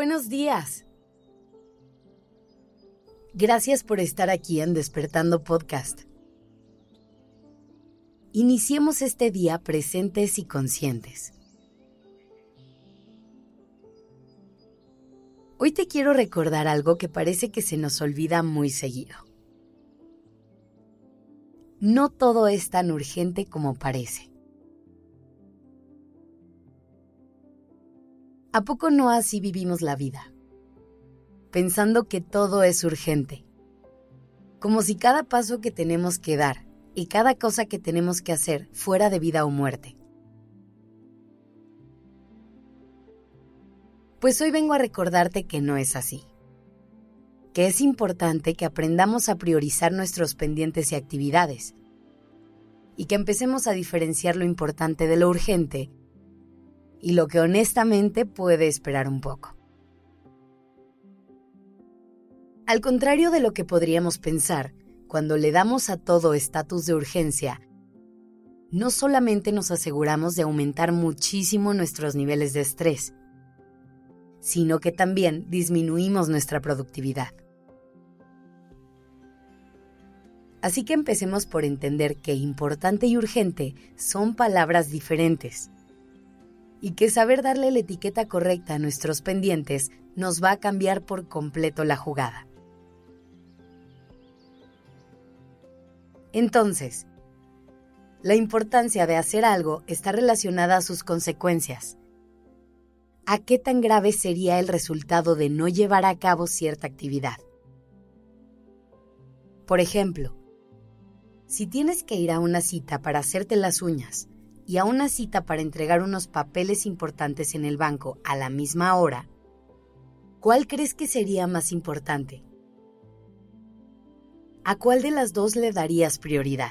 Buenos días. Gracias por estar aquí en Despertando Podcast. Iniciemos este día presentes y conscientes. Hoy te quiero recordar algo que parece que se nos olvida muy seguido. No todo es tan urgente como parece. ¿A poco no así vivimos la vida? Pensando que todo es urgente. Como si cada paso que tenemos que dar y cada cosa que tenemos que hacer fuera de vida o muerte. Pues hoy vengo a recordarte que no es así. Que es importante que aprendamos a priorizar nuestros pendientes y actividades. Y que empecemos a diferenciar lo importante de lo urgente y lo que honestamente puede esperar un poco. Al contrario de lo que podríamos pensar, cuando le damos a todo estatus de urgencia, no solamente nos aseguramos de aumentar muchísimo nuestros niveles de estrés, sino que también disminuimos nuestra productividad. Así que empecemos por entender que importante y urgente son palabras diferentes y que saber darle la etiqueta correcta a nuestros pendientes nos va a cambiar por completo la jugada. Entonces, la importancia de hacer algo está relacionada a sus consecuencias. ¿A qué tan grave sería el resultado de no llevar a cabo cierta actividad? Por ejemplo, si tienes que ir a una cita para hacerte las uñas y a una cita para entregar unos papeles importantes en el banco a la misma hora, ¿cuál crees que sería más importante? ¿A cuál de las dos le darías prioridad?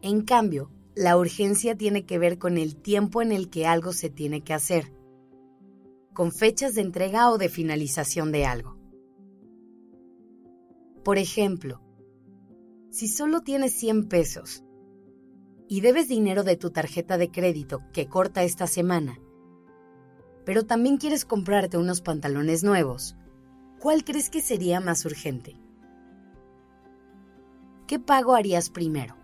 En cambio, la urgencia tiene que ver con el tiempo en el que algo se tiene que hacer, con fechas de entrega o de finalización de algo. Por ejemplo, si solo tienes 100 pesos y debes dinero de tu tarjeta de crédito que corta esta semana, pero también quieres comprarte unos pantalones nuevos, ¿cuál crees que sería más urgente? ¿Qué pago harías primero?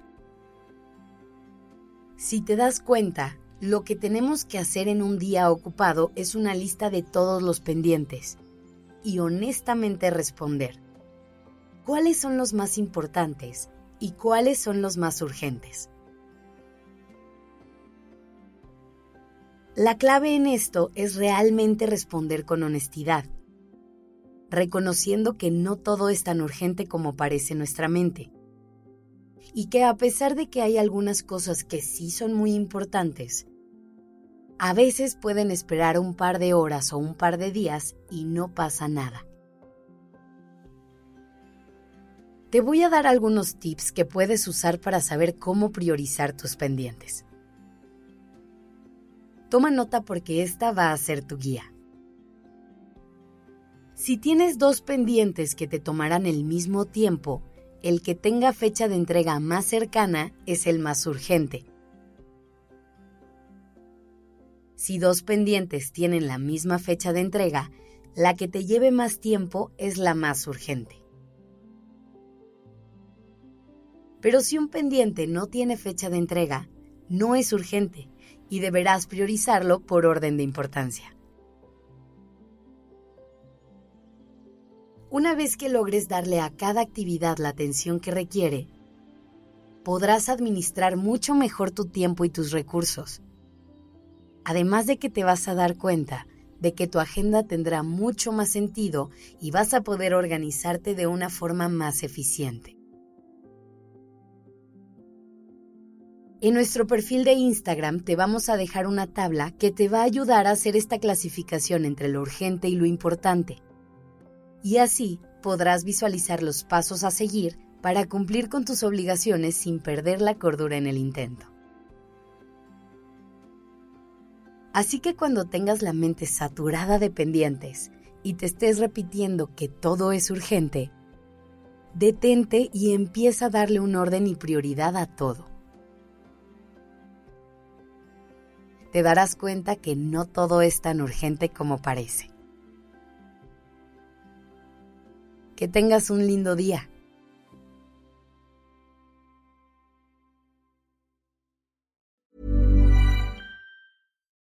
Si te das cuenta, lo que tenemos que hacer en un día ocupado es una lista de todos los pendientes y honestamente responder cuáles son los más importantes y cuáles son los más urgentes. La clave en esto es realmente responder con honestidad, reconociendo que no todo es tan urgente como parece nuestra mente, y que a pesar de que hay algunas cosas que sí son muy importantes, a veces pueden esperar un par de horas o un par de días y no pasa nada. Te voy a dar algunos tips que puedes usar para saber cómo priorizar tus pendientes. Toma nota porque esta va a ser tu guía. Si tienes dos pendientes que te tomarán el mismo tiempo, el que tenga fecha de entrega más cercana es el más urgente. Si dos pendientes tienen la misma fecha de entrega, la que te lleve más tiempo es la más urgente. Pero si un pendiente no tiene fecha de entrega, no es urgente y deberás priorizarlo por orden de importancia. Una vez que logres darle a cada actividad la atención que requiere, podrás administrar mucho mejor tu tiempo y tus recursos. Además de que te vas a dar cuenta de que tu agenda tendrá mucho más sentido y vas a poder organizarte de una forma más eficiente. En nuestro perfil de Instagram te vamos a dejar una tabla que te va a ayudar a hacer esta clasificación entre lo urgente y lo importante. Y así podrás visualizar los pasos a seguir para cumplir con tus obligaciones sin perder la cordura en el intento. Así que cuando tengas la mente saturada de pendientes y te estés repitiendo que todo es urgente, detente y empieza a darle un orden y prioridad a todo. Te darás cuenta que no todo es tan urgente como parece. Que tengas un lindo día.